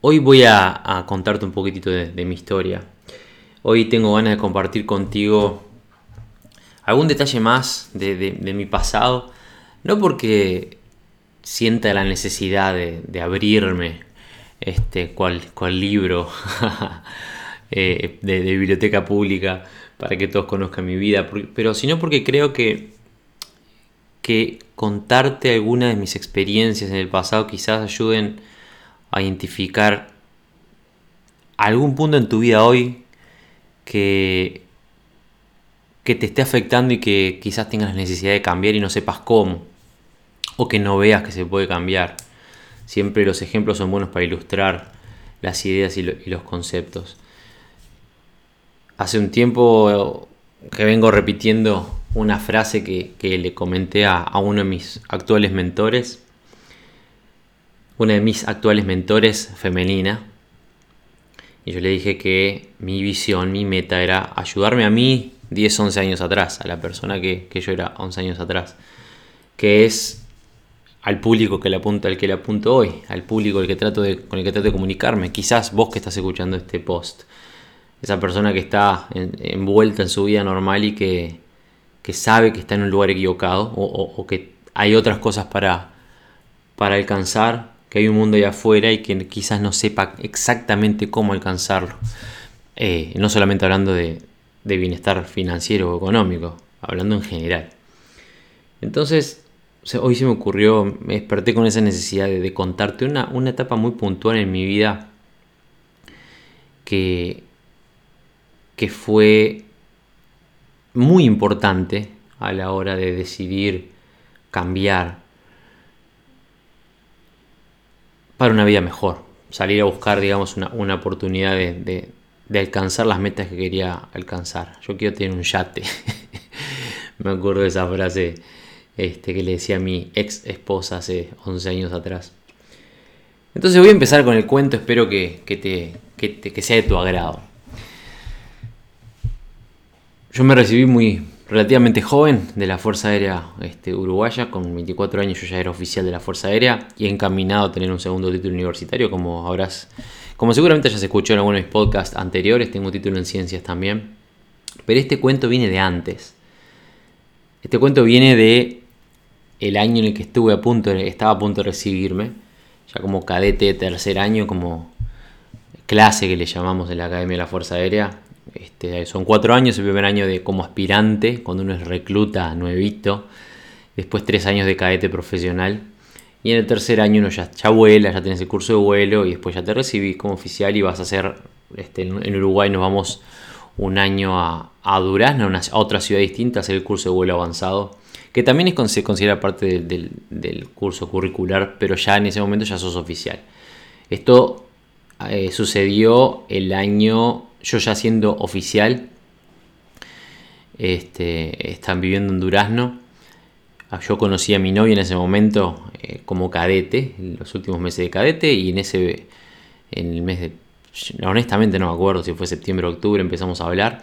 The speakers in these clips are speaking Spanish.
hoy voy a, contarte un poquitito de, mi historia. Hoy tengo ganas de compartir contigo algún detalle más de, mi pasado. No porque sienta la necesidad de, abrirme este, cual, cual libro eh, de, biblioteca pública para que todos conozcan mi vida, pero sino porque creo que, que contarte algunas de mis experiencias en el pasado quizás ayuden a identificar algún punto en tu vida hoy que, que te esté afectando y que quizás tengas la necesidad de cambiar y no sepas cómo, o que no veas que se puede cambiar. Siempre los ejemplos son buenos para ilustrar las ideas y, y los conceptos. Hace un tiempo que vengo repitiendo una frase que, que le comenté a, a uno de mis actuales mentores, una de mis actuales mentores femenina, y yo le dije que mi visión, mi meta era ayudarme a mí 10, 11 años atrás, a la persona que, que yo era 11 años atrás, que es al público que le apunto, al que le apunto hoy, al público al que trato de, con el que trato de comunicarme. Quizás vos que estás escuchando este post, esa persona que está en- envuelta en su vida normal y que, que sabe que está en un lugar equivocado o, o- o que hay otras cosas para, para alcanzar, que hay un mundo allá afuera y que quizás no sepa exactamente cómo alcanzarlo. Eh, no solamente hablando de, bienestar financiero o económico, hablando en general. Entonces, hoy se me ocurrió, me desperté con esa necesidad de, de contarte una, una etapa muy puntual en mi vida que, que fue muy importante a la hora de decidir cambiar para una vida mejor. Salir a buscar, digamos, una, una oportunidad de, de- alcanzar las metas que quería alcanzar. Yo quiero tener un yate. Me acuerdo de esa frase este, que le decía a mi ex esposa hace 11 años atrás. Entonces voy a empezar con el cuento, espero que, que te- que sea de tu agrado. Yo me recibí muy relativamente joven de la Fuerza Aérea este, Uruguaya, con 24 años yo ya era oficial de la Fuerza Aérea y encaminado a tener un segundo título universitario, como habrás, como seguramente ya se escuchó en alguno de mis podcasts anteriores, tengo un título en ciencias también. Pero este cuento viene de antes. Este cuento viene de el año en el que estuve a punto, estaba a punto de recibirme, ya como cadete de tercer año, como clase que le llamamos en la Academia de la Fuerza Aérea. Este, son cuatro años, el primer año de como aspirante, cuando uno es recluta, nuevito. Después tres años de cadete profesional. Y en el tercer año uno ya, ya vuela, ya tenés el curso de vuelo y después ya te recibís como oficial y vas a hacer, este, en Uruguay nos vamos un año a, a Durazno, una- a otra ciudad distinta, a hacer el curso de vuelo avanzado, que también es, se considera parte del curso curricular, pero ya en ese momento ya sos oficial. Esto eh, sucedió el año, yo ya siendo oficial, este, están viviendo en Durazno. Ah, Yo conocí a mi novia en ese momento eh, como cadete, en los últimos meses de cadete, y en ese, en el mes de, honestamente no me acuerdo si fue septiembre o octubre, empezamos a hablar.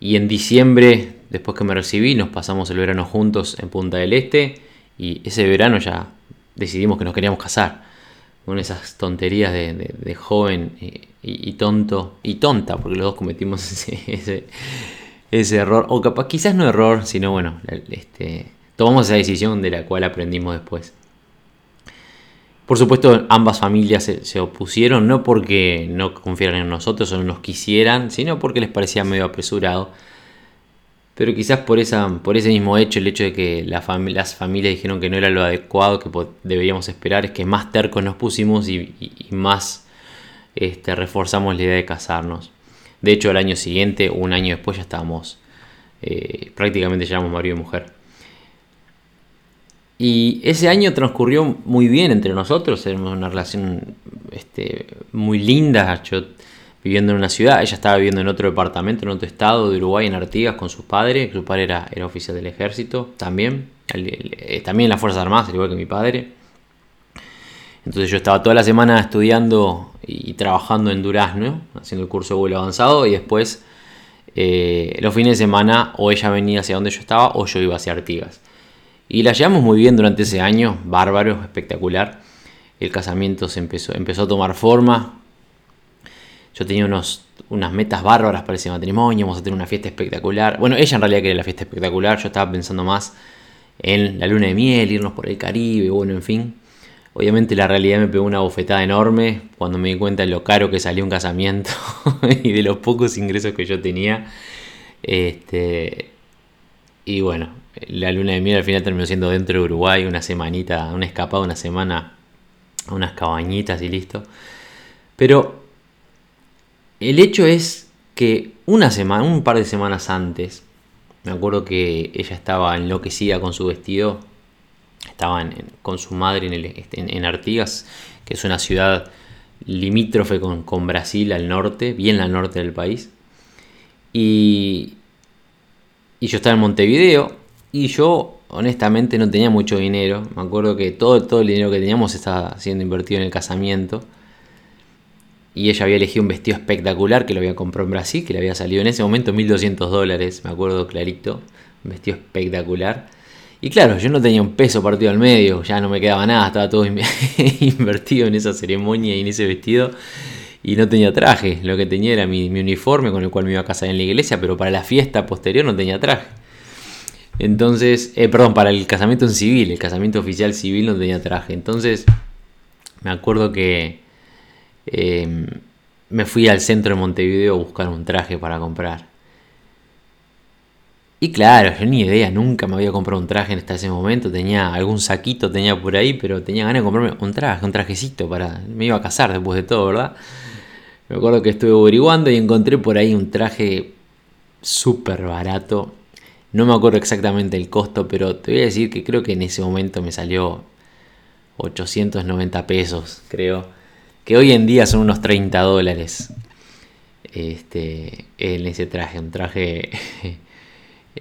Y en diciembre, después que me recibí, nos pasamos el verano juntos en Punta del Este, y ese verano ya decidimos que nos queríamos casar. Con esas tonterías de, joven eh, y, tonto, y tonta, porque los dos cometimos ese, error, o capaz, quizás no error, sino bueno, este, tomamos esa decisión de la cual aprendimos después. Por supuesto, ambas familias se, se opusieron, no porque no confiaran en nosotros o no nos quisieran, sino porque les parecía medio apresurado. Pero quizás por, esa, por ese mismo hecho, el hecho de que las familias dijeron que no era lo adecuado que deberíamos esperar, es que más tercos nos pusimos y, más este, reforzamos la idea de casarnos. De hecho, al año siguiente, un año después, ya estábamos eh, prácticamente ya éramos marido y mujer. Y ese año transcurrió muy bien entre nosotros, era una relación este, muy lindas. Yo viviendo en una ciudad, ella estaba viviendo en otro departamento, en otro estado de Uruguay, en Artigas, con sus padres. Su padre era, era oficial del ejército también, eh, también en las Fuerzas Armadas, al igual que mi padre. Entonces yo estaba toda la semana estudiando y, trabajando en Durazno, haciendo el curso de vuelo avanzado, y después eh, los fines de semana o ella venía hacia donde yo estaba o yo iba hacia Artigas. Y la llevamos muy bien durante ese año, bárbaro, espectacular. El casamiento se empezó, empezó a tomar forma, yo tenía unos, unas metas bárbaras para ese matrimonio, vamos a tener una fiesta espectacular. Bueno, ella en realidad quería la fiesta espectacular, yo estaba pensando más en la luna de miel, irnos por el Caribe, bueno, en fin. Obviamente la realidad me pegó una bofetada enorme cuando me di cuenta de lo caro que salió un casamiento y de los pocos ingresos que yo tenía. Este, y bueno, la luna de miel al final terminó siendo dentro de Uruguay, una semanita, una escapada, una semana, unas cabañitas y listo. Pero el hecho es que una semana, un par de semanas antes, me acuerdo que ella estaba enloquecida con su vestido. Estaba con su madre en, este, Artigas, que es una ciudad limítrofe con, Brasil al norte, bien al norte del país. Y, y yo estaba en Montevideo y yo honestamente no tenía mucho dinero. Me acuerdo que todo el dinero que teníamos estaba siendo invertido en el casamiento y ella había elegido un vestido espectacular que lo había comprado en Brasil, que le había salido en ese momento 1200 dólares, me acuerdo clarito, un vestido espectacular. Y claro, yo no tenía un peso partido al medio, ya no me quedaba nada, estaba todo invertido en esa ceremonia y en ese vestido. Y no tenía traje, lo que tenía era mi, uniforme con el cual me iba a casar en la iglesia, pero para la fiesta posterior no tenía traje. Entonces, eh, perdón, para el casamiento en civil, el casamiento oficial civil no tenía traje. Entonces, me acuerdo que Em, me fui al centro de Montevideo a buscar un traje para comprar. Y claro, yo ni idea, nunca me había comprado un traje hasta ese momento. Tenía algún saquito, tenía por ahí, pero tenía ganas de comprarme un traje, un trajecito para. Me iba a casar después de todo, ¿verdad? Me acuerdo que estuve averiguando y encontré por ahí un traje súper barato. No me acuerdo exactamente el costo, pero te voy a decir que creo que en ese momento me salió 890 pesos, creo que hoy en día son unos 30 dólares este, en ese traje, un traje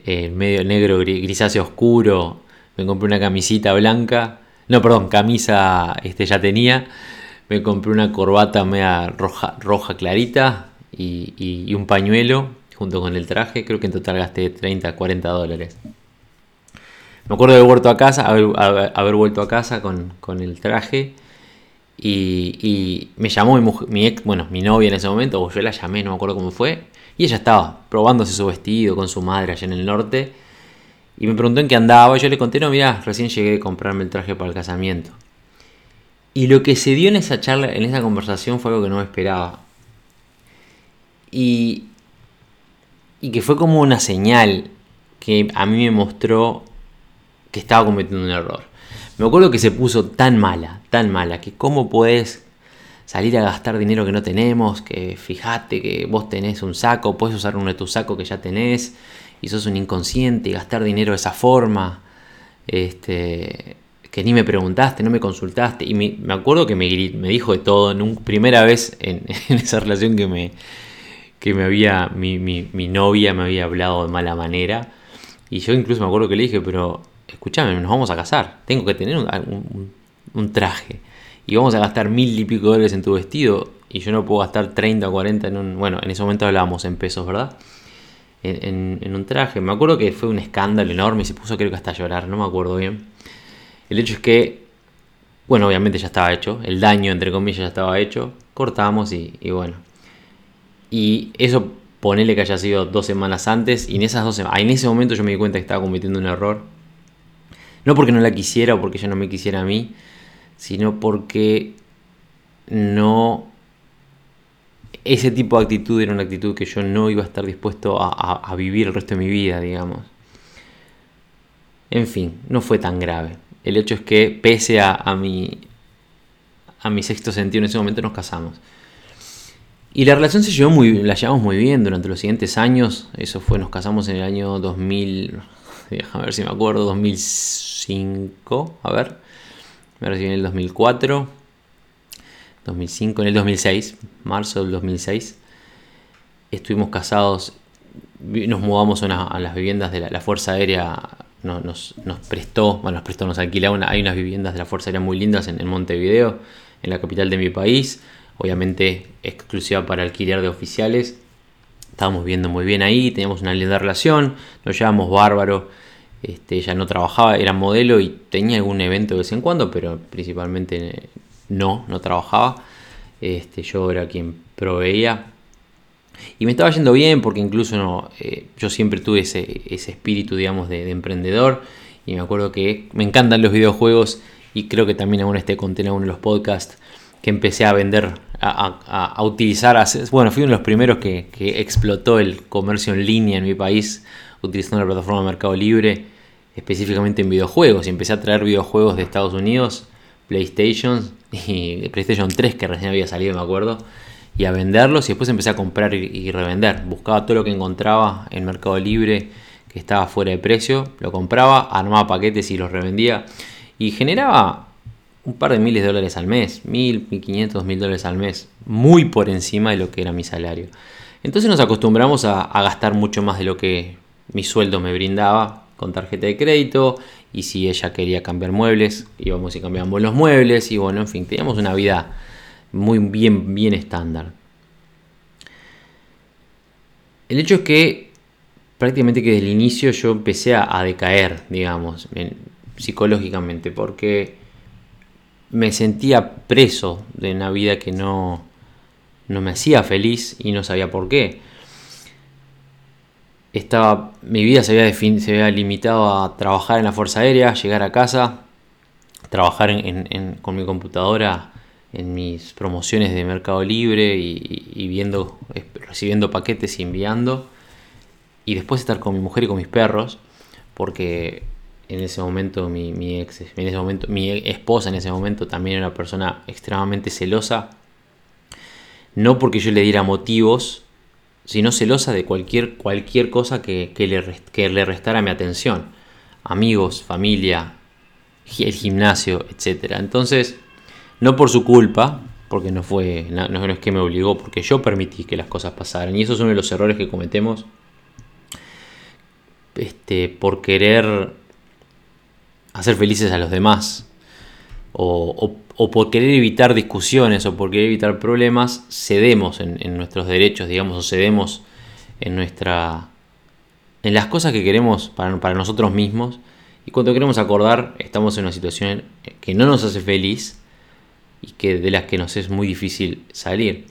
eh, medio negro, grisáceo oscuro, me compré una camisita blanca, no, perdón, camisa este, ya tenía, me compré una corbata media roja, roja clarita y, un pañuelo junto con el traje, creo que en total gasté 30, 40 dólares. Me acuerdo de haber vuelto a casa, haber, vuelto a casa con, con el traje y, me llamó mi, ex, bueno, mi novia en ese momento, o yo la llamé, no me acuerdo cómo fue. Y ella estaba probándose su vestido con su madre allá en el norte. Y me preguntó en qué andaba. Y yo le conté, no, mira, recién llegué a comprarme el traje para el casamiento. Y lo que se dio en esa charla, en esa conversación, fue algo que no me esperaba. Y, y que fue como una señal que a mí me mostró que estaba cometiendo un error. Me acuerdo que se puso tan mala, tan mala, que cómo puedes salir a gastar dinero que no tenemos, que fíjate que vos tenés un saco, puedes usar uno de tus sacos que ya tenés, y sos un inconsciente y gastar dinero de esa forma, este, que ni me preguntaste, no me consultaste, y me, acuerdo que me, me, dijo de todo, primera vez en, esa relación que me, que me había, mi, mi novia me había hablado de mala manera, y yo incluso me acuerdo que le dije, pero escúchame, nos vamos a casar, tengo que tener un, traje y vamos a gastar mil y pico dólares en tu vestido y yo no puedo gastar 30 o 40 en un, bueno, en ese momento hablábamos en pesos, ¿verdad? En, un traje. Me acuerdo que fue un escándalo enorme y se puso creo que hasta a llorar, no me acuerdo bien. El hecho es que, bueno, obviamente ya estaba hecho, el daño entre comillas ya estaba hecho, cortamos y, y bueno. Y eso ponele que haya sido dos semanas antes y en esas dos semanas, en ese momento yo me di cuenta que estaba cometiendo un error no porque no la quisiera o porque ella no me quisiera a mí, sino porque no... Ese tipo de actitud era una actitud que yo no iba a estar dispuesto a, vivir el resto de mi vida, digamos. En fin, no fue tan grave. El hecho es que pese a, a, mi, a mi sexto sentido en ese momento nos casamos. Y la relación se llevó muy, la llevamos muy bien durante los siguientes años. Eso fue, nos casamos en el año 2000, déjame ver si me acuerdo, 2005, a ver, me recibí en el 2004. 2005, en el 2006, marzo del 2006. Estuvimos casados, nos mudamos a, las viviendas de la, Fuerza Aérea, nos, prestó, bueno, nos prestó, nos alquilaba, hay unas viviendas de la Fuerza Aérea muy lindas en, Montevideo, en la capital de mi país, obviamente exclusiva para alquiler de oficiales. Estábamos viendo muy bien ahí, teníamos una linda relación, nos llevamos bárbaro. Este, ella no trabajaba, era modelo y tenía algún evento de vez en cuando, pero principalmente no, no trabajaba. Este, yo era quien proveía. Y me estaba yendo bien porque incluso eh, yo siempre tuve ese, espíritu, digamos, de, emprendedor. Y me acuerdo que me encantan los videojuegos y creo que también aún este conté en uno de los podcasts que empecé a vender, a, utilizar, bueno, fui uno de los primeros que, explotó el comercio en línea en mi país, utilizando la plataforma Mercado Libre, específicamente en videojuegos. Y empecé a traer videojuegos de Estados Unidos PlayStation y PlayStation 3 que recién había salido, me acuerdo, y a venderlos y después empecé a comprar y, revender. Buscaba todo lo que encontraba en Mercado Libre que estaba fuera de precio, lo compraba, armaba paquetes y los revendía y generaba un par de miles de dólares al mes, mil, mil quinientos, mil dólares al mes, muy por encima de lo que era mi salario. Entonces nos acostumbramos a, gastar mucho más de lo que mi sueldo me brindaba con tarjeta de crédito y si ella quería cambiar muebles, íbamos y cambiábamos los muebles y bueno, en fin, teníamos una vida muy bien, bien estándar. El hecho es que prácticamente que desde el inicio yo empecé a, decaer, digamos, psicológicamente, porque me sentía preso de una vida que no, no me hacía feliz y no sabía por qué estaba, mi vida se había, se había limitado a trabajar en la Fuerza Aérea, llegar a casa, trabajar con mi computadora en mis promociones de Mercado Libre y, viendo, recibiendo paquetes y enviando. Y después estar con mi mujer y con mis perros, porque en ese momento mi, ex, en ese momento, mi esposa en ese momento también era una persona extremadamente celosa. No porque yo le diera motivos, sino celosa de cualquier, cualquier cosa que, le, le restara mi atención. Amigos, familia, el gimnasio, etc. Entonces, no por su culpa, porque no fue, no, es que me obligó, porque yo permití que las cosas pasaran. Y eso es uno de los errores que cometemos este, por querer hacer felices a los demás. o, por querer evitar discusiones o por querer evitar problemas, cedemos en, nuestros derechos, digamos, o cedemos en nuestra. en las cosas que queremos para, para, nosotros mismos. Y cuando queremos acordar, estamos en una situación que no nos hace feliz y que de las que nos es muy difícil salir.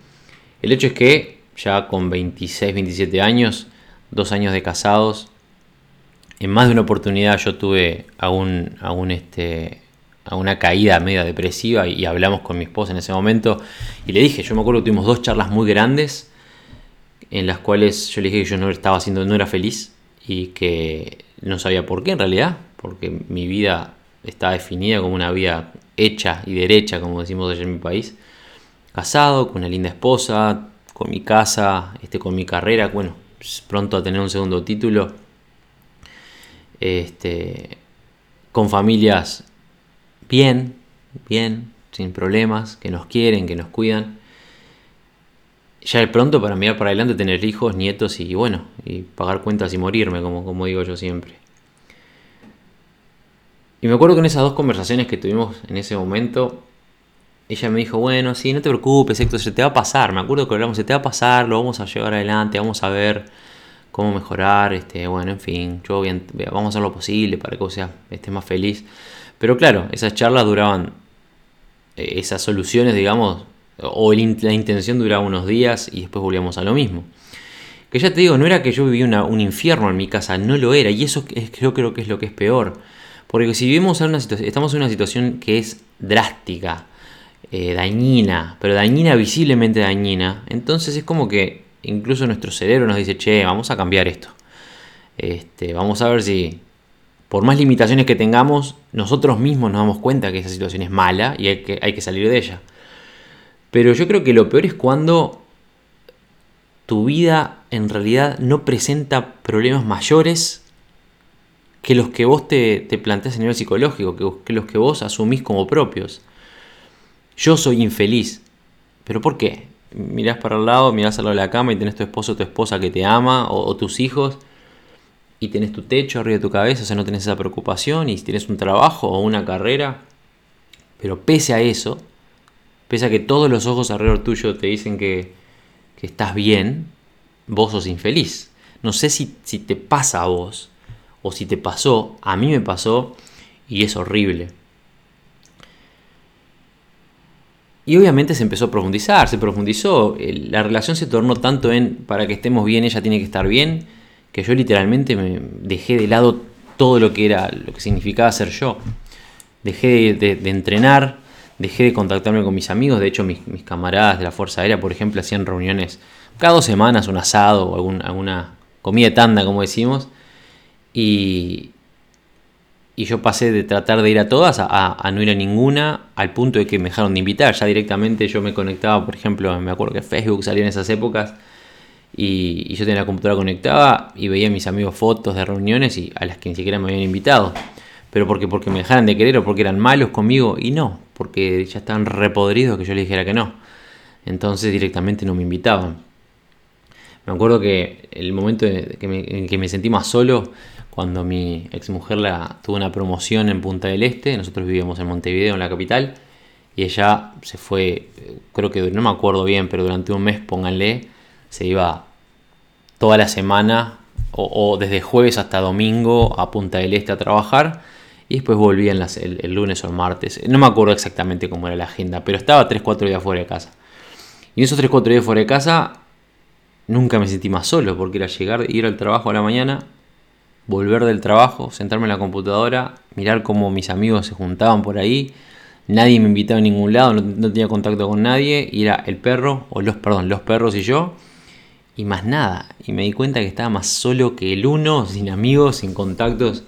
El hecho es que ya con 26, 27 años, dos años de casados, en más de una oportunidad yo tuve a un, a un este, a una caída media depresiva y, hablamos con mi esposa en ese momento y le dije, yo me acuerdo que tuvimos dos charlas muy grandes en las cuales yo le dije que yo no estaba haciendo, no era feliz y que no sabía por qué en realidad, porque mi vida estaba definida como una vida hecha y derecha, como decimos allá en mi país, casado, con una linda esposa, con mi casa, este, con mi carrera, bueno, pronto a tener un segundo título, este, con familias bien, bien, sin problemas, que nos quieren, que nos cuidan. Ya de pronto para mirar para adelante, tener hijos, nietos y bueno, y pagar cuentas y morirme, como, como digo yo siempre. Y me acuerdo que en esas dos conversaciones que tuvimos en ese momento, ella me dijo, bueno, sí, no te preocupes, esto se te va a pasar. Me acuerdo que hablamos, se te va a pasar, lo vamos a llevar adelante, vamos a ver cómo mejorar, este, bueno, en fin, yo vamos a hacer lo posible para que vos sea, estés más feliz. Pero claro, esas charlas duraban, eh, esas soluciones, digamos, o la intención duraba unos días y después volvíamos a lo mismo. Que ya te digo, no era que yo vivía un infierno en mi casa, no lo era. Y eso es, creo que es lo que es peor. Porque si vivimos en una estamos en una situación que es drástica, eh, dañina, pero dañina, visiblemente dañina, entonces es como que incluso nuestro cerebro nos dice, che, vamos a cambiar esto. Este, vamos a ver si, por más limitaciones que tengamos, nosotros mismos nos damos cuenta que esa situación es mala y hay que, salir de ella. Pero yo creo que lo peor es cuando tu vida en realidad no presenta problemas mayores que los que vos te, te planteas a nivel psicológico, que los que vos asumís como propios. Yo soy infeliz. ¿Pero por qué? Mirás para el lado, mirás al lado de la cama y tenés tu esposo o tu esposa que te ama, o, tus hijos, y tenés tu techo arriba de tu cabeza, o sea, no tenés esa preocupación, y tienes un trabajo o una carrera. Pero pese a eso, pese a que todos los ojos alrededor tuyo te dicen que, que estás bien, vos sos infeliz. No sé si, si te pasa a vos, o si te pasó, a mí me pasó, y es horrible. Y obviamente se empezó a profundizar, se profundizó, la relación se tornó tanto en para que estemos bien, ella tiene que estar bien, que yo literalmente me dejé de lado todo lo que era, lo que significaba ser yo. Dejé de, entrenar, dejé de contactarme con mis amigos, de hecho mis, camaradas de la Fuerza Aérea, por ejemplo, hacían reuniones cada dos semanas, un asado o alguna comida tanda, como decimos, y, y yo pasé de tratar de ir a todas a, no ir a ninguna, al punto de que me dejaron de invitar. Ya directamente yo me conectaba, por ejemplo, me acuerdo que Facebook salió en esas épocas, y, yo tenía la computadora conectada y veía a mis amigos fotos de reuniones y a las que ni siquiera me habían invitado. Pero porque, porque me dejaran de querer o porque eran malos conmigo, y no, porque ya estaban repodridos que yo les dijera que no. Entonces directamente no me invitaban. Me acuerdo que el momento en que me sentí más solo cuando mi exmujer la, tuvo una promoción en Punta del Este, nosotros vivíamos en Montevideo, en la capital, y ella se fue, creo que no me acuerdo bien, pero durante un mes, pónganle, se iba toda la semana o, desde jueves hasta domingo a Punta del Este a trabajar y después volvía el, el, lunes o el martes. No me acuerdo exactamente cómo era la agenda, pero estaba 3-4 días fuera de casa. Y en esos 3-4 días fuera de casa nunca me sentí más solo porque era llegar, ir al trabajo a la mañana, volver del trabajo, sentarme en la computadora, mirar cómo mis amigos se juntaban por ahí, nadie me invitaba a ningún lado, no, tenía contacto con nadie, y era el perro, o los, perdón, los perros y yo, y más nada. Y me di cuenta que estaba más solo que el uno, sin amigos, sin contactos,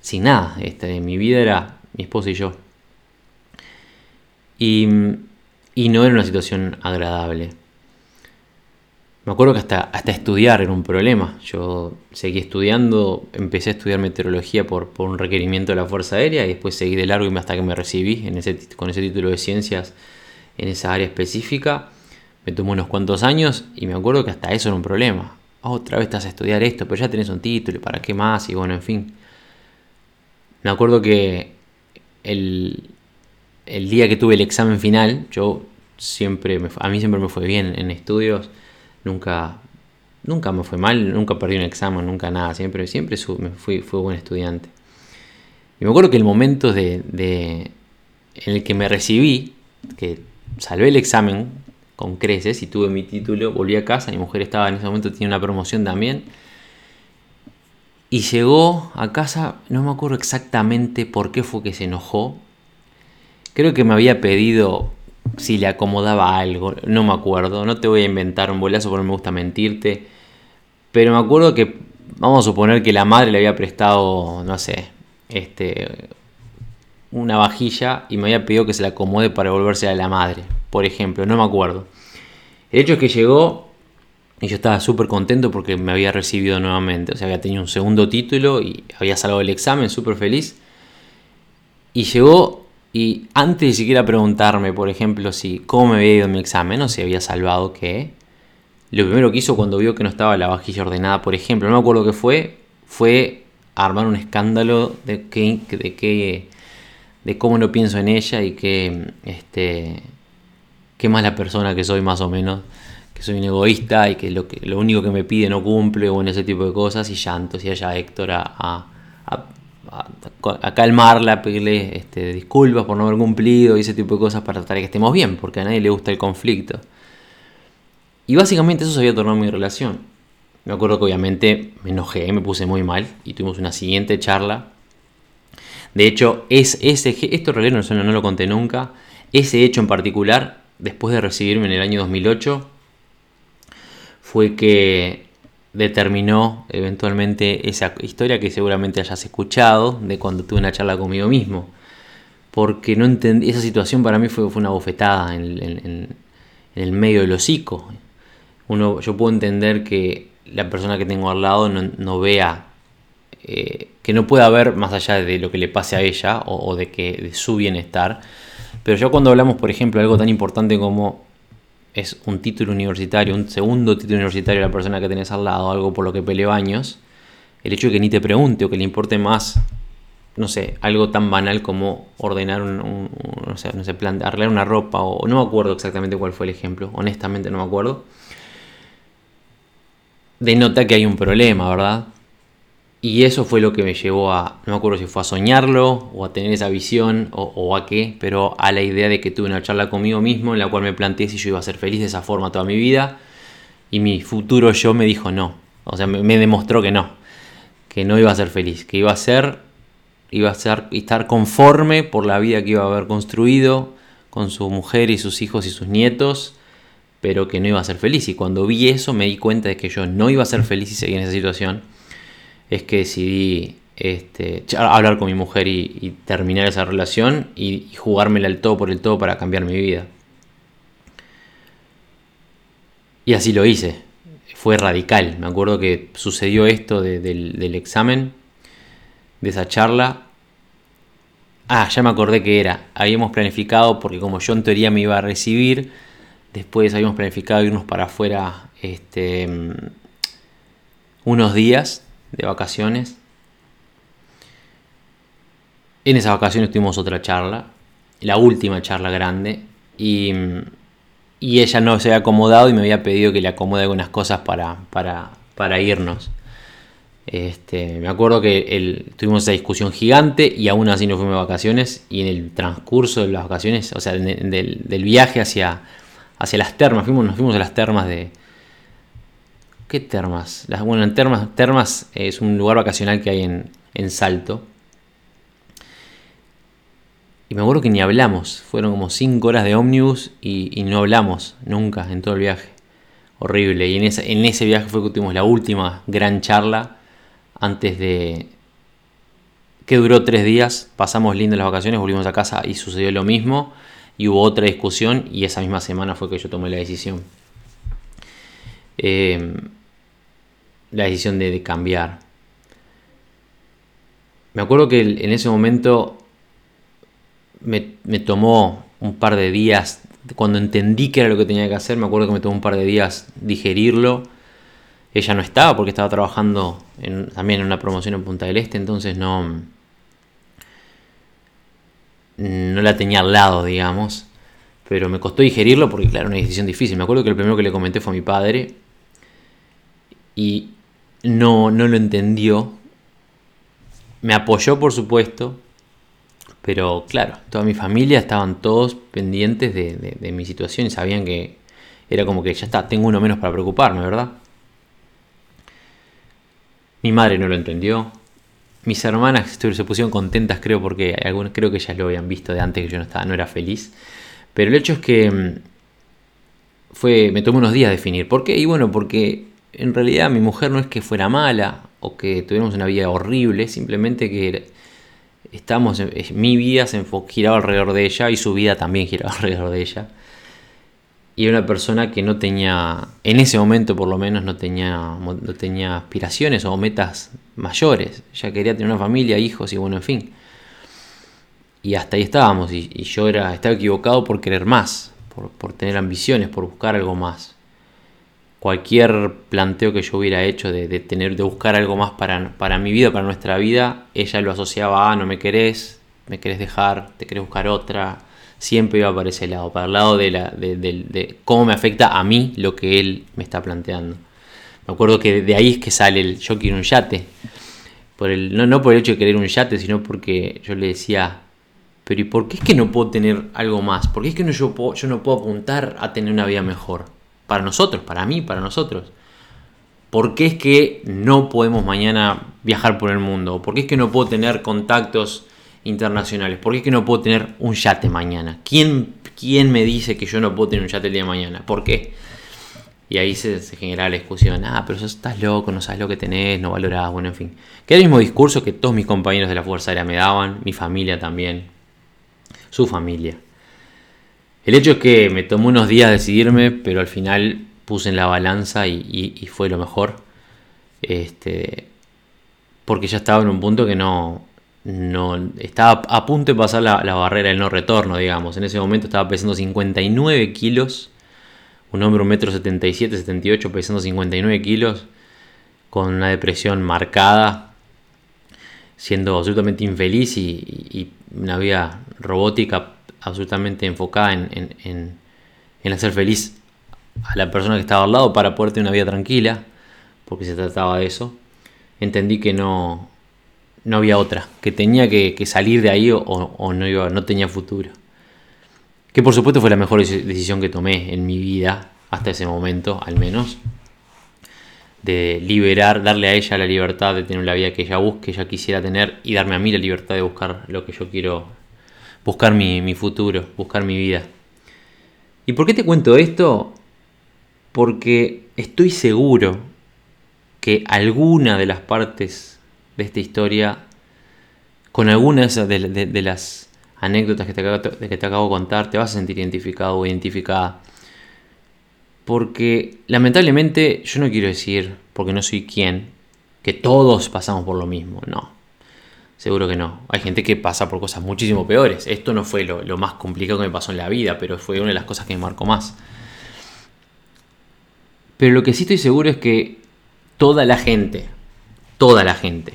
sin nada. Este, mi vida era mi esposa y yo. Y, y no era una situación agradable. Me acuerdo que hasta, hasta estudiar era un problema. Yo seguí estudiando, empecé a estudiar meteorología por, por un requerimiento de la Fuerza Aérea y después seguí de largo hasta que me recibí en ese, con ese título de ciencias en esa área específica. Me tomó unos cuantos años y me acuerdo que hasta eso era un problema. Otra vez estás a estudiar esto, pero ya tenés un título, ¿para qué más? Y bueno, en fin. Me acuerdo que el, el día que tuve el examen final, yo siempre, a mí siempre me fue bien en estudios nunca, nunca me fue mal, nunca perdí un examen, nunca nada, siempre, siempre me fui, fui buen estudiante. Y me acuerdo que el momento de, en el que me recibí, que salvé el examen con creces y tuve mi título, volví a casa, mi mujer estaba en ese momento, tenía una promoción también. Y llegó a casa, no me acuerdo exactamente por qué fue que se enojó. Creo que me había pedido si le acomodaba algo, no me acuerdo, no te voy a inventar un bolazo porque no me gusta mentirte, pero me acuerdo que, vamos a suponer que la madre le había prestado, no sé, este, una vajilla y me había pedido que se la acomode para volverse a la madre, por ejemplo, no me acuerdo. El hecho es que llegó y yo estaba súper contento porque me había recibido nuevamente, o sea, había tenido un segundo título y había salvado el examen, súper feliz. Y llegó y antes de siquiera preguntarme, por ejemplo, si cómo me había ido en mi examen o si había salvado qué, lo primero que hizo cuando vio que no estaba la vajilla ordenada, por ejemplo, no me acuerdo qué fue, fue armar un escándalo de que, de que de cómo no pienso en ella y que este qué mala persona que soy más o menos, que soy un egoísta y que lo, único que me pide no cumple o en ese tipo de cosas y llantos y allá Héctor a, calmarla, pedirle este, disculpas por no haber cumplido y ese tipo de cosas para tratar de que estemos bien, porque a nadie le gusta el conflicto. Y básicamente eso se había tornado mi relación. Me acuerdo que obviamente me enojé, me puse muy mal y tuvimos una siguiente charla. De hecho, es, ese, esto en realidad no, no lo conté nunca. Ese hecho en particular, después de recibirme en el año 2008, fue que determinó eventualmente esa historia que seguramente hayas escuchado de cuando tuve una charla conmigo mismo. Porque no entendí, esa situación para mí fue, fue una bofetada en, el medio del hocico. Uno, yo puedo entender que la persona que tengo al lado no, vea, eh, que no pueda ver más allá de lo que le pase a ella o, de, que, de su bienestar. Pero ya cuando hablamos, por ejemplo, de algo tan importante como es un título universitario, un segundo título universitario la persona que tenés al lado, algo por lo que peleo años, el hecho de que ni te pregunte o que le importe más, no sé, algo tan banal como ordenar un, no sé, no sé arreglar una ropa o no me acuerdo exactamente cuál fue el ejemplo, honestamente no me acuerdo, denota que hay un problema, ¿verdad? Y eso fue lo que me llevó a, no me acuerdo si fue a soñarlo o a tener esa visión o, a qué, pero a la idea de que tuve una charla conmigo mismo en la cual me planteé si yo iba a ser feliz de esa forma toda mi vida. Y mi futuro yo me dijo no, o sea, me, demostró que no, que no iba a ser feliz, que iba a ser, iba a ser, estar conforme por la vida que iba a haber construido con su mujer y sus hijos y sus nietos, pero que no iba a ser feliz. Y cuando vi eso me di cuenta de que yo no iba a ser feliz y seguía en esa situación es que decidí este, hablar con mi mujer y, terminar esa relación y, jugármela el todo por el todo para cambiar mi vida. Y así lo hice. Fue radical. Me acuerdo que sucedió esto del, examen, de esa charla. Ah, ya me acordé que era. Habíamos planificado, porque como yo en teoría me iba a recibir, después habíamos planificado irnos para afuera este, unos días de vacaciones. En esas vacaciones tuvimos otra charla, la última charla grande, y, ella no se había acomodado y me había pedido que le acomode algunas cosas para, para, irnos. Este, me acuerdo que tuvimos esa discusión gigante y aún así nos fuimos de vacaciones y en el transcurso de las vacaciones, o sea, del, viaje hacia, hacia las termas, fuimos, nos fuimos a las termas de, ¿Qué termas? Las, bueno, en termas, termas es un lugar vacacional que hay en, Salto. Y me acuerdo que ni hablamos. Fueron como 5 horas de ómnibus y, no hablamos nunca en todo el viaje. Horrible. Y en, en ese viaje fue que tuvimos la última gran charla antes de... que duró tres días. Pasamos lindas las vacaciones, volvimos a casa y sucedió lo mismo. Y hubo otra discusión y esa misma semana fue que yo tomé la decisión. Eh, la decisión de, cambiar. Me acuerdo que en ese momento me, tomó un par de días, cuando entendí que era lo que tenía que hacer, me acuerdo que me tomó un par de días digerirlo. Ella no estaba porque estaba trabajando también en una promoción en Punta del Este, entonces no, no la tenía al lado, digamos. Pero me costó digerirlo porque, claro, una decisión difícil. Me acuerdo que el primero que le comenté fue a mi padre. Y no, no lo entendió. Me apoyó, por supuesto, pero claro, toda mi familia estaban todos pendientes de, mi situación y sabían que era como que ya está, tengo uno menos para preocuparme, ¿verdad? Mi madre no lo entendió. Mis hermanas se pusieron contentas, creo, porque creo que ellas lo habían visto de antes que yo no estaba, no era feliz. Pero el hecho es que mm, fue, me tomó unos días definir. ¿Por qué? Y bueno, porque en realidad mi mujer no es que fuera mala o que tuviéramos una vida horrible, simplemente que estamos, mi vida se giraba alrededor de ella y su vida también giraba alrededor de ella. Y era una persona que no tenía, en ese momento por lo menos, no tenía, no tenía aspiraciones o metas mayores. Ella quería tener una familia, hijos y bueno, en fin. Y hasta ahí estábamos. Y, yo era, estaba equivocado por querer más, por, por tener ambiciones, por buscar algo más cualquier planteo que yo hubiera hecho de, tener de buscar algo más para, para, mi vida, para nuestra vida, ella lo asociaba a no me querés, me querés dejar, te querés buscar otra, siempre iba para ese lado, para el lado de, la, de, cómo me afecta a mí lo que él me está planteando. Me acuerdo que de ahí es que sale el yo quiero un yate, por no, no por el hecho de querer un yate, sino porque yo le decía, pero ¿y por qué es que no puedo tener algo más? ¿Por qué es que no, yo, yo no puedo apuntar a tener una vida mejor? Para nosotros, para mí, para nosotros. ¿Por qué es que no podemos mañana viajar por el mundo? ¿Por qué es que no puedo tener contactos internacionales? ¿Por qué es que no puedo tener un yate mañana? ¿Quién, quién me dice que yo no puedo tener un yate el día de mañana? ¿Por qué? Y ahí se, genera la discusión. Ah, pero estás loco, no sabes lo que tenés, no valorás, bueno, en fin. Que era el mismo discurso que todos mis compañeros de la Fuerza Aérea me daban, mi familia también, su familia. El hecho es que me tomó unos días decidirme, pero al final puse en la balanza y, fue lo mejor. Este, porque ya estaba en un punto que no, no estaba a punto de pasar la, barrera del no retorno, digamos. En ese momento estaba pesando 59 kilos, un hombre un metro 77, 78, pesando 59 kilos, con una depresión marcada, siendo absolutamente infeliz y, una vida robótica absolutamente enfocada en, en, hacer feliz a la persona que estaba al lado para poder tener una vida tranquila, porque se trataba de eso. Entendí que no, no había otra, que tenía que, salir de ahí o, no, no tenía futuro. Que por supuesto fue la mejor decisión que tomé en mi vida, hasta ese momento al menos. De liberar, darle a ella la libertad de tener la vida que ella busque, ella quisiera tener, y darme a mí la libertad de buscar lo que yo quiero, buscar mi, mi futuro, buscar mi vida. ¿Y por qué te cuento esto? Porque estoy seguro que alguna de las partes de esta historia, con algunas de, las anécdotas que te, que te acabo de contar, te vas a sentir identificado o identificada. Porque lamentablemente yo no quiero decir, porque no soy quien, que todos pasamos por lo mismo. No, seguro que no. Hay gente que pasa por cosas muchísimo peores. Esto no fue lo, más complicado que me pasó en la vida, pero fue una de las cosas que me marcó más. Pero lo que sí estoy seguro es que toda la gente, toda la gente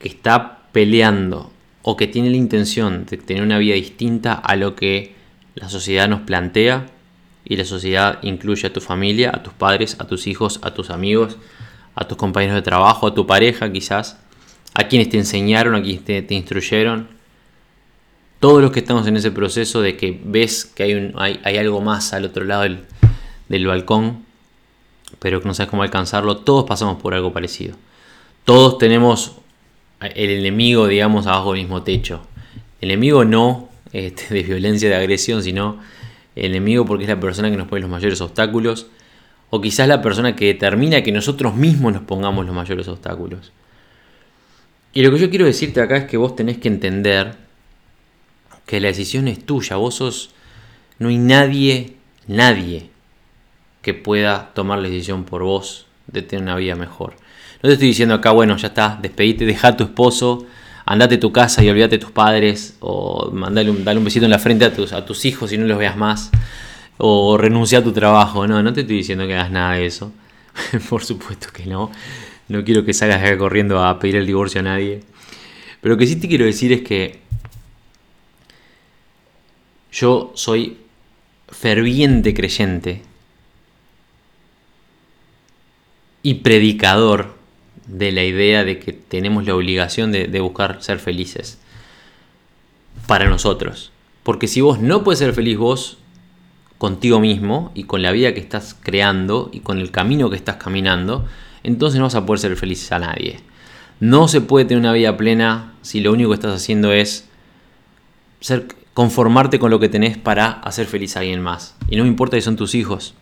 que está peleando o que tiene la intención de tener una vida distinta a lo que la sociedad nos plantea, y la sociedad incluye a tu familia, a tus padres, a tus hijos, a tus amigos, a tus compañeros de trabajo, a tu pareja quizás, a quienes te enseñaron, a quienes te, instruyeron. Todos los que estamos en ese proceso de que ves que hay, un, hay, algo más al otro lado del, balcón, pero que no sabes cómo alcanzarlo, todos pasamos por algo parecido. Todos tenemos el enemigo, digamos, abajo del mismo techo. El enemigo no este, de violencia, de agresión, sino el enemigo porque es la persona que nos pone los mayores obstáculos. O quizás la persona que determina que nosotros mismos nos pongamos los mayores obstáculos. Y lo que yo quiero decirte acá es que vos tenés que entender que la decisión es tuya. Vos sos... No hay nadie, nadie que pueda tomar la decisión por vos de tener una vida mejor. No te estoy diciendo acá, bueno, ya está, despedite, deja a tu esposo, andate a tu casa y olvídate de tus padres, o mandale un, dale un besito en la frente a tus, a tus hijos y no los veas más, o renuncia a tu trabajo. No, no te estoy diciendo que hagas nada de eso. por supuesto que no. No quiero que salgas acá corriendo a pedir el divorcio a nadie. Pero lo que sí te quiero decir es que yo soy ferviente creyente y predicador de la idea de que tenemos la obligación de, buscar ser felices para nosotros. Porque si vos no puedes ser feliz vos contigo mismo y con la vida que estás creando y con el camino que estás caminando, entonces no vas a poder ser feliz a nadie. No se puede tener una vida plena si lo único que estás haciendo es ser, conformarte con lo que tenés para hacer feliz a alguien más. Y no me importa si son tus hijos,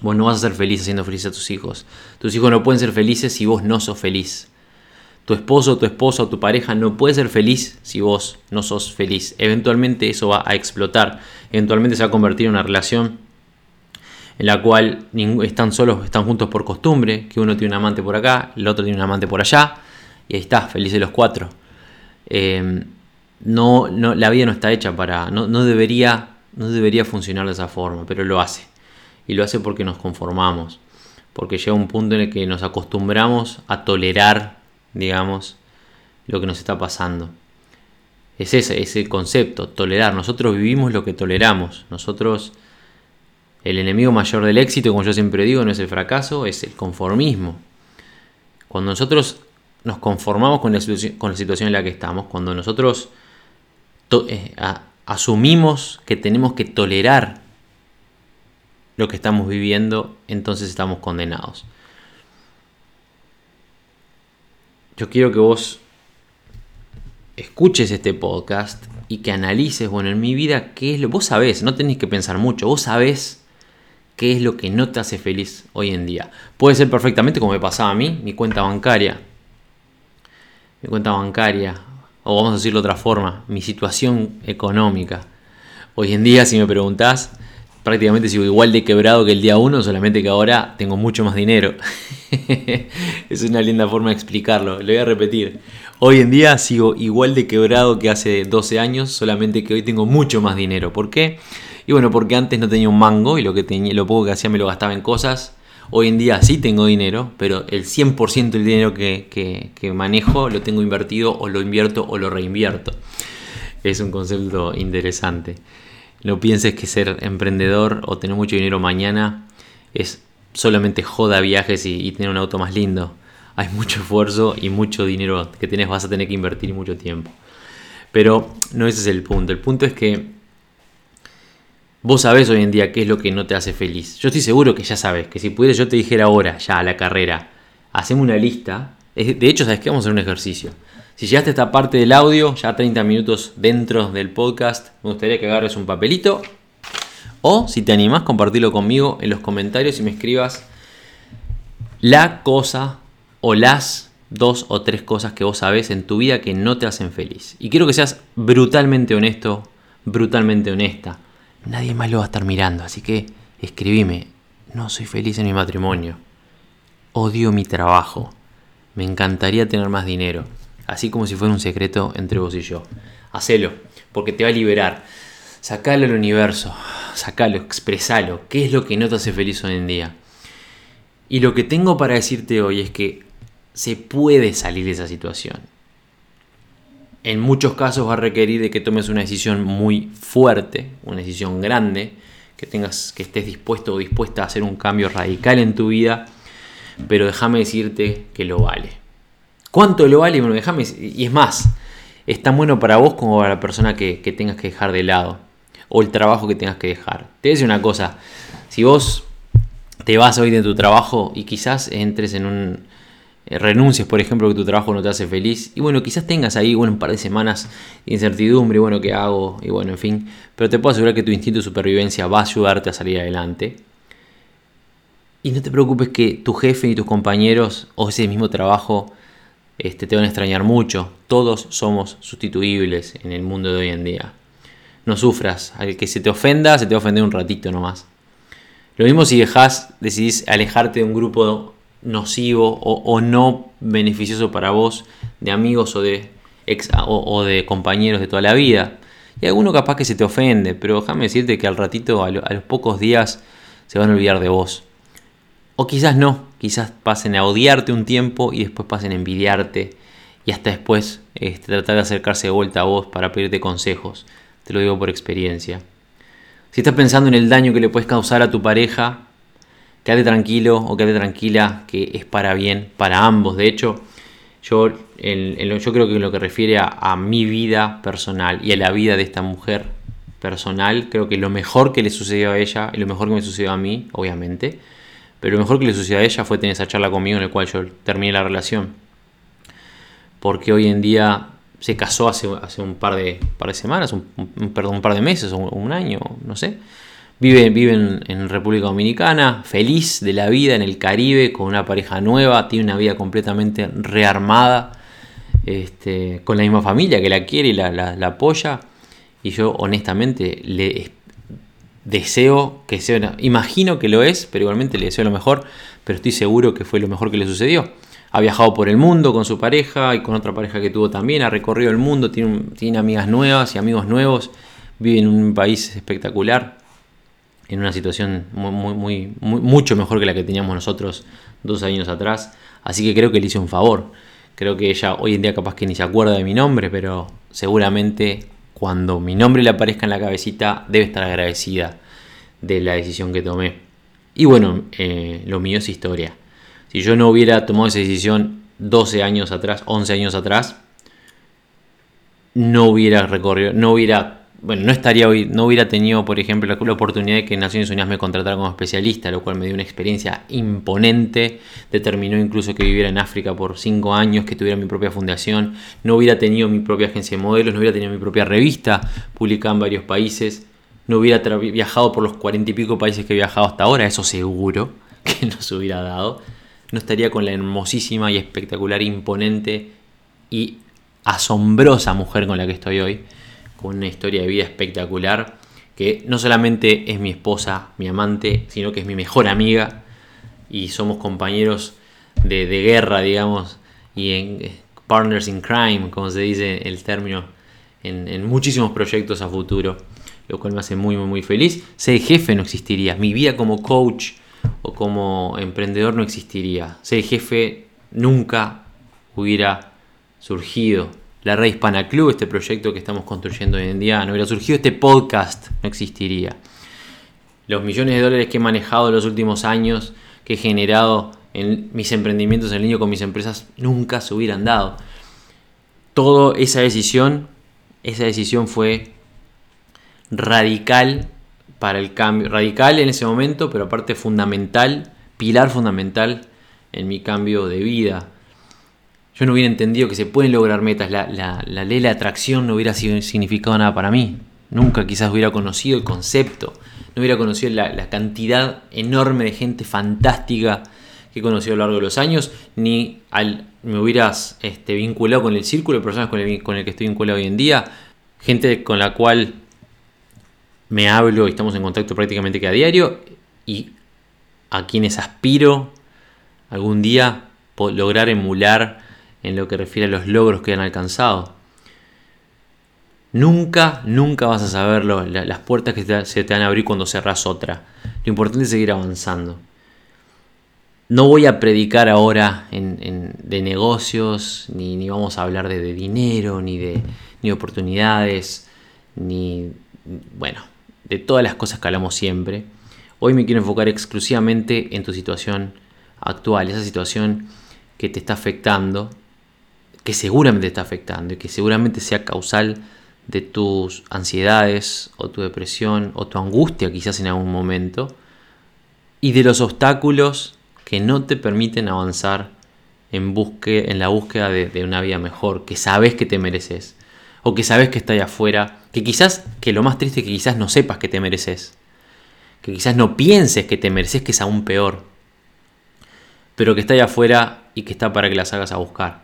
Vos no vas a ser feliz haciendo feliz a tus hijos. Tus hijos no pueden ser felices si vos no sos feliz. Tu esposo, tu esposa o tu pareja no puede ser feliz si vos no sos feliz. Eventualmente eso va a explotar. Eventualmente se va a convertir en una relación en la cual están solos, están juntos por costumbre, que uno tiene un amante por acá, el otro tiene un amante por allá, y ahí está, felices los cuatro. Em, no, no, la vida no está hecha para, no, no, debería, no debería funcionar de esa forma, pero lo hace y lo hace porque nos conformamos, porque llega un punto en el que nos acostumbramos a tolerar, digamos, lo que nos está pasando. Es ese, ese concepto, tolerar. Nosotros vivimos lo que toleramos. Nosotros, el enemigo mayor del éxito, como yo siempre digo, no es el fracaso, es el conformismo. Cuando nosotros nos conformamos con la, con la situación en la que estamos, cuando nosotros eh, asumimos que tenemos que tolerar lo que estamos viviendo, entonces estamos condenados. Yo quiero que vos escuches este podcast y que analices, bueno, en mi vida, ¿qué es lo Vos sabés, no tenéis que pensar mucho, vos sabés qué es lo que no te hace feliz hoy en día. Puede ser perfectamente como me pasaba a mí, mi cuenta bancaria. Mi cuenta bancaria, o vamos a decirlo de otra forma, mi situación económica. Hoy en día, si me preguntás, prácticamente sigo igual de quebrado que el día 1, solamente que ahora tengo mucho más dinero. es una linda forma de explicarlo, lo voy a repetir. Hoy en día sigo igual de quebrado que hace 12 años, solamente que hoy tengo mucho más dinero. ¿Por qué? Y bueno, porque antes no tenía un mango y lo, que tenía, lo poco que hacía me lo gastaba en cosas. Hoy en día sí tengo dinero, pero el 100% del dinero que, que manejo lo tengo invertido o lo invierto o lo reinvierto. Es un concepto interesante. No pienses que ser emprendedor o tener mucho dinero mañana es solamente joda viajes y, tener un auto más lindo. Hay mucho esfuerzo y mucho dinero que tenés, vas a tener que invertir mucho tiempo. Pero no ese es el punto. El punto es que vos sabés hoy en día qué es lo que no te hace feliz. Yo estoy seguro que ya sabes, que si pudiera yo te dijera ahora, ya a la carrera, hacemos una lista. De hecho, sabes que vamos a hacer un ejercicio. Si llegaste a esta parte del audio, ya 30 minutos dentro del podcast, me gustaría que agarres un papelito o si te animás, compartirlo conmigo en los comentarios y me escribas la cosa o las dos o tres cosas que vos sabés en tu vida que no te hacen feliz. Y quiero que seas brutalmente honesto, brutalmente honesta. Nadie más lo va a estar mirando, así que escribime. No soy feliz en mi matrimonio. Odio mi trabajo. Me encantaría tener más dinero. Así como si fuera un secreto entre vos y yo. Hacelo, porque te va a liberar. Sacalo al universo, sacalo, expresalo. ¿Qué es lo que no te hace feliz hoy en día? Y lo que tengo para decirte hoy es que se puede salir de esa situación. En muchos casos va a requerir de que tomes una decisión muy fuerte, una decisión grande, que tengas que estés dispuesto o dispuesta a hacer un cambio radical en tu vida, pero déjame decirte que lo vale. ¿Cuánto lo vale? Bueno, déjame y es más, es tan bueno para vos como para la persona que, tengas que dejar de lado o el trabajo que tengas que dejar. Te voy una cosa, si vos te vas hoy de tu trabajo y quizás entres en un... Eh, renuncies, por ejemplo, que tu trabajo no te hace feliz. Y bueno, quizás tengas ahí bueno, un par de semanas de incertidumbre, bueno, ¿qué hago? Y bueno, en fin. Pero te puedo asegurar que tu instinto de supervivencia va a ayudarte a salir adelante. Y no te preocupes que tu jefe y tus compañeros o ese mismo trabajo este, te van a extrañar mucho. Todos somos sustituibles en el mundo de hoy en día no sufras. Al que se te ofenda, se te va a ofender un ratito nomás. Lo mismo si dejas, decidís alejarte de un grupo nocivo o, no beneficioso para vos, de amigos o de, ex, o, de compañeros de toda la vida. Y alguno capaz que se te ofende, pero déjame decirte que al ratito, a, los pocos días, se van a olvidar de vos. O quizás no, quizás pasen a odiarte un tiempo y después pasen a envidiarte y hasta después este, tratar de acercarse de vuelta a vos para pedirte consejos. Te lo digo por experiencia. Si estás pensando en el daño que le puedes causar a tu pareja, quédate tranquilo o quédate tranquila que es para bien, para ambos. De hecho, yo, yo creo que en lo que refiere a, mi vida personal y a la vida de esta mujer personal, creo que lo mejor que le sucedió a ella y lo mejor que me sucedió a mí, obviamente, pero lo mejor que le sucedió a ella fue tener esa charla conmigo en la cual yo terminé la relación. Porque hoy en día se casó hace, hace un par de, par de semanas, un, perdón, un par de meses o un, año, no sé. Vive, vive en, República Dominicana, feliz de la vida en el Caribe, con una pareja nueva, tiene una vida completamente rearmada, este, con la misma familia que la quiere y la, la, apoya. Y yo honestamente le deseo que sea, imagino que lo es, pero igualmente le deseo lo mejor, pero estoy seguro que fue lo mejor que le sucedió ha viajado por el mundo con su pareja y con otra pareja que tuvo también, ha recorrido el mundo, tiene, tiene amigas nuevas y amigos nuevos, vive en un país espectacular, en una situación muy, muy, muy, mucho mejor que la que teníamos nosotros dos años atrás, así que creo que le hice un favor. Creo que ella hoy en día capaz que ni se acuerda de mi nombre, pero seguramente cuando mi nombre le aparezca en la cabecita debe estar agradecida de la decisión que tomé. Y bueno, eh, lo mío es historia. Si yo no hubiera tomado esa decisión 12 años atrás, 11 años atrás, no hubiera recorrido, no hubiera, bueno, no estaría hoy, no hubiera tenido, por ejemplo, la, oportunidad de que Naciones Unidas me contratara como especialista, lo cual me dio una experiencia imponente, determinó incluso que viviera en África por 5 años, que tuviera mi propia fundación, no hubiera tenido mi propia agencia de modelos, no hubiera tenido mi propia revista publicada en varios países, no hubiera viajado por los 40 y pico países que he viajado hasta ahora, eso seguro que no se hubiera dado no estaría con la hermosísima y espectacular, imponente y asombrosa mujer con la que estoy hoy, con una historia de vida espectacular, que no solamente es mi esposa, mi amante, sino que es mi mejor amiga y somos compañeros de, guerra, digamos, y eh, partners in crime, como se dice el término, en muchísimos proyectos a futuro. lo cual me hace muy, muy, muy feliz. Ser jefe no existiría. Mi vida como coach o como emprendedor no existiría. Ser jefe nunca hubiera surgido. La Red Hispana Club, este proyecto que estamos construyendo hoy en día, no hubiera surgido. Este podcast no existiría. Los millones de dólares que he manejado en los últimos años, que he generado en mis emprendimientos en línea con mis empresas, nunca se hubieran dado. Toda esa decisión, esa decisión fue radical para el cambio, radical en ese momento, pero aparte fundamental, pilar fundamental en mi cambio de vida. Yo no hubiera entendido que se pueden lograr metas, la, ley de la atracción no hubiera significado nada para mí. Nunca quizás hubiera conocido el concepto, no hubiera conocido la, cantidad enorme de gente fantástica que he conocido a lo largo de los años, ni me hubieras este, vinculado con el círculo de personas con el, con el que estoy vinculado hoy en día, gente con la cual me hablo y estamos en contacto prácticamente cada diario y a quienes aspiro algún día lograr emular en lo que refiere a los logros que han alcanzado. Nunca, nunca vas a saberlo, las puertas que se te van a abrir cuando cerras otra. Lo importante es seguir avanzando. No voy a predicar ahora de negocios, ni, vamos a hablar de, dinero, ni de ni oportunidades, ni, bueno, de todas las cosas que hablamos siempre. Hoy me quiero enfocar exclusivamente en tu situación actual, esa situación que te está afectando, que seguramente te está afectando y que seguramente sea causal de tus ansiedades o tu depresión o tu angustia quizás en algún momento y de los obstáculos que no te permiten avanzar en, busque, en la búsqueda de, una vida mejor, que sabes que te mereces o que sabes que está ahí afuera que quizás, que lo más triste es que quizás no sepas que te mereces. Que quizás no pienses que te mereces, que es aún peor. Pero que está ahí afuera y que está para que las hagas a buscar.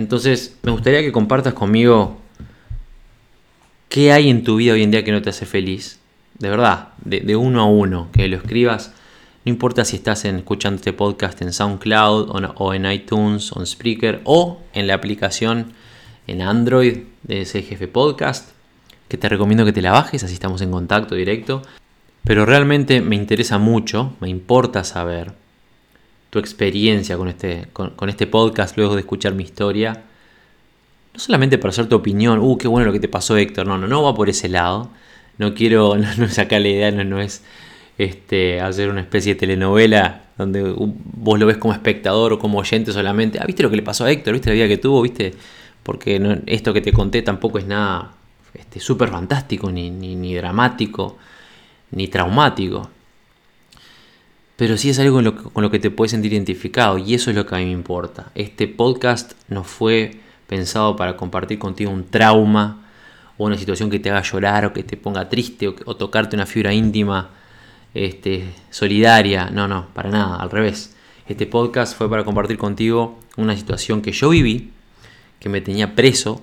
Entonces, me gustaría que compartas conmigo qué hay en tu vida hoy en día que no te hace feliz. De verdad, de, uno a uno, que lo escribas. No importa si estás escuchando este podcast en SoundCloud o, o en iTunes o en Spreaker o en la aplicación en Android de ese jefe podcast que te recomiendo que te la bajes, así estamos en contacto directo. Pero realmente me interesa mucho, me importa saber tu experiencia con este, con, este podcast luego de escuchar mi historia. No solamente para hacer tu opinión, uh, qué bueno lo que te pasó Héctor, no, no, no va por ese lado. No quiero, no, sacar la idea, no, no es este, hacer una especie de telenovela donde vos lo ves como espectador o como oyente solamente. Ah, ¿viste lo que le pasó a Héctor? ¿Viste la vida que tuvo? ¿Viste? Porque esto que te conté tampoco es nada este, súper fantástico, ni, ni, dramático, ni traumático. Pero sí es algo con lo, que, te puedes sentir identificado y eso es lo que a mí me importa. Este podcast no fue pensado para compartir contigo un trauma o una situación que te haga llorar o que te ponga triste o, tocarte una fibra íntima este, solidaria. No, no, para nada, al revés. Este podcast fue para compartir contigo una situación que yo viví, que me tenía preso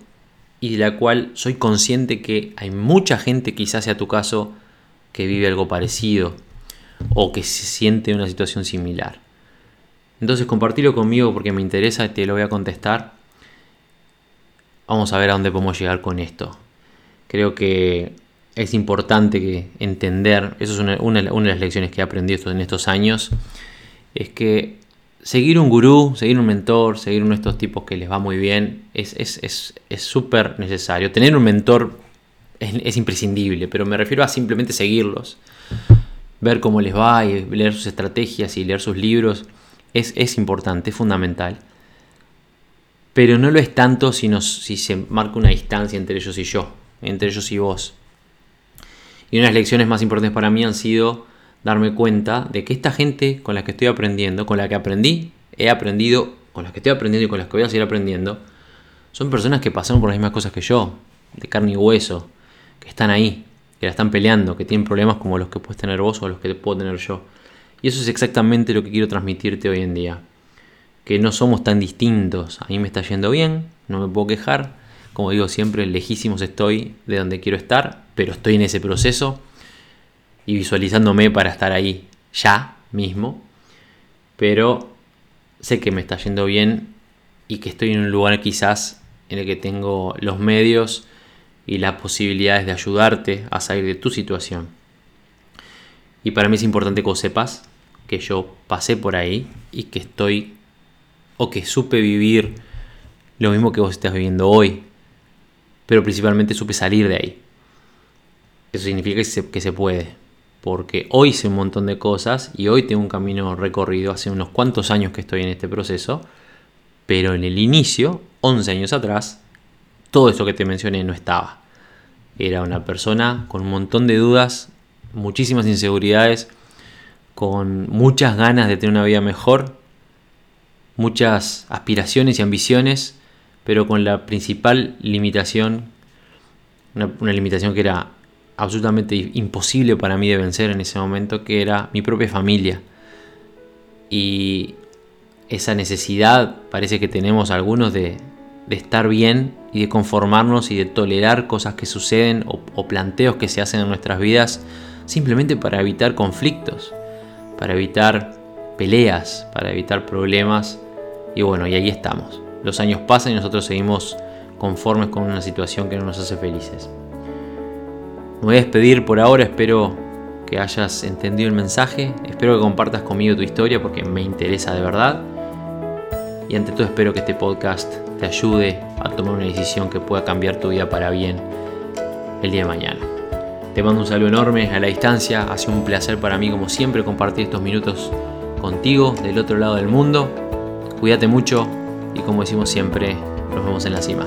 y de la cual soy consciente que hay mucha gente, quizás sea tu caso, que vive algo parecido o que se siente en una situación similar. Entonces compartilo conmigo porque me interesa y te lo voy a contestar. Vamos a ver a dónde podemos llegar con esto. Creo que es importante que entender, eso es una, una de las lecciones que he aprendido en estos años, es que seguir un gurú, seguir un mentor, seguir uno de estos tipos que les va muy bien, es súper es, necesario. Tener un mentor es, imprescindible, pero me refiero a simplemente seguirlos, ver cómo les va y leer sus estrategias y leer sus libros. Es, importante, es fundamental. Pero no lo es tanto si, si se marca una distancia entre ellos y yo, entre ellos y vos. Y unas lecciones más importantes para mí han sido darme cuenta de que esta gente con la que estoy aprendiendo, con la que aprendí, he aprendido, con las que estoy aprendiendo y con las que voy a seguir aprendiendo, son personas que pasaron por las mismas cosas que yo, de carne y hueso, que están ahí, que la están peleando, que tienen problemas como los que puedes tener vos o los que puedo tener yo. Y eso es exactamente lo que quiero transmitirte hoy en día. Que no somos tan distintos. A mí me está yendo bien, no me puedo quejar. Como digo siempre, lejísimos estoy de donde quiero estar, pero estoy en ese proceso y visualizándome para estar ahí ya mismo. Pero sé que me está yendo bien y que estoy en un lugar quizás en el que tengo los medios y las posibilidades de ayudarte a salir de tu situación. Y para mí es importante que sepas que yo pasé por ahí y que estoy o que supe vivir lo mismo que vos estás viviendo hoy, pero principalmente supe salir de ahí. Eso significa que se, puede, porque hoy sé un montón de cosas y hoy tengo un camino recorrido, hace unos cuantos años que estoy en este proceso, pero en el inicio, 11 años atrás, todo esto que te mencioné no estaba. Era una persona con un montón de dudas, muchísimas inseguridades, con muchas ganas de tener una vida mejor, muchas aspiraciones y ambiciones, pero con la principal limitación, una, limitación que era absolutamente imposible para mí de vencer en ese momento, que era mi propia familia. Y esa necesidad parece que tenemos algunos de, estar bien y de conformarnos y de tolerar cosas que suceden o, planteos que se hacen en nuestras vidas simplemente para evitar conflictos, para evitar peleas, para evitar problemas. Y bueno, y ahí estamos. Los años pasan y nosotros seguimos conformes con una situación que no nos hace felices. Me voy a despedir por ahora, espero que hayas entendido el mensaje, espero que compartas conmigo tu historia porque me interesa de verdad. Y ante todo espero que este podcast te ayude a tomar una decisión que pueda cambiar tu vida para bien el día de mañana. Te mando un saludo enorme a la distancia, ha sido un placer para mí como siempre compartir estos minutos contigo del otro lado del mundo. Cuídate mucho y como decimos siempre, nos vemos en la cima.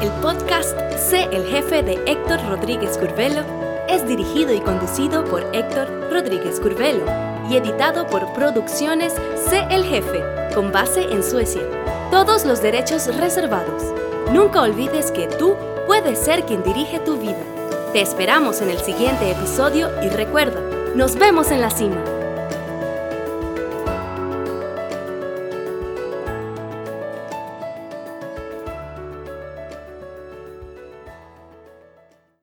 El podcast Sé el jefe de Héctor Rodríguez Curvelo es dirigido y conducido por Héctor Rodríguez Curvelo y editado por Producciones Sé el Jefe, con base en Suecia. Todos los derechos reservados. Nunca olvides que tú puedes ser quien dirige tu vida. Te esperamos en el siguiente episodio y recuerda, nos vemos en la cima.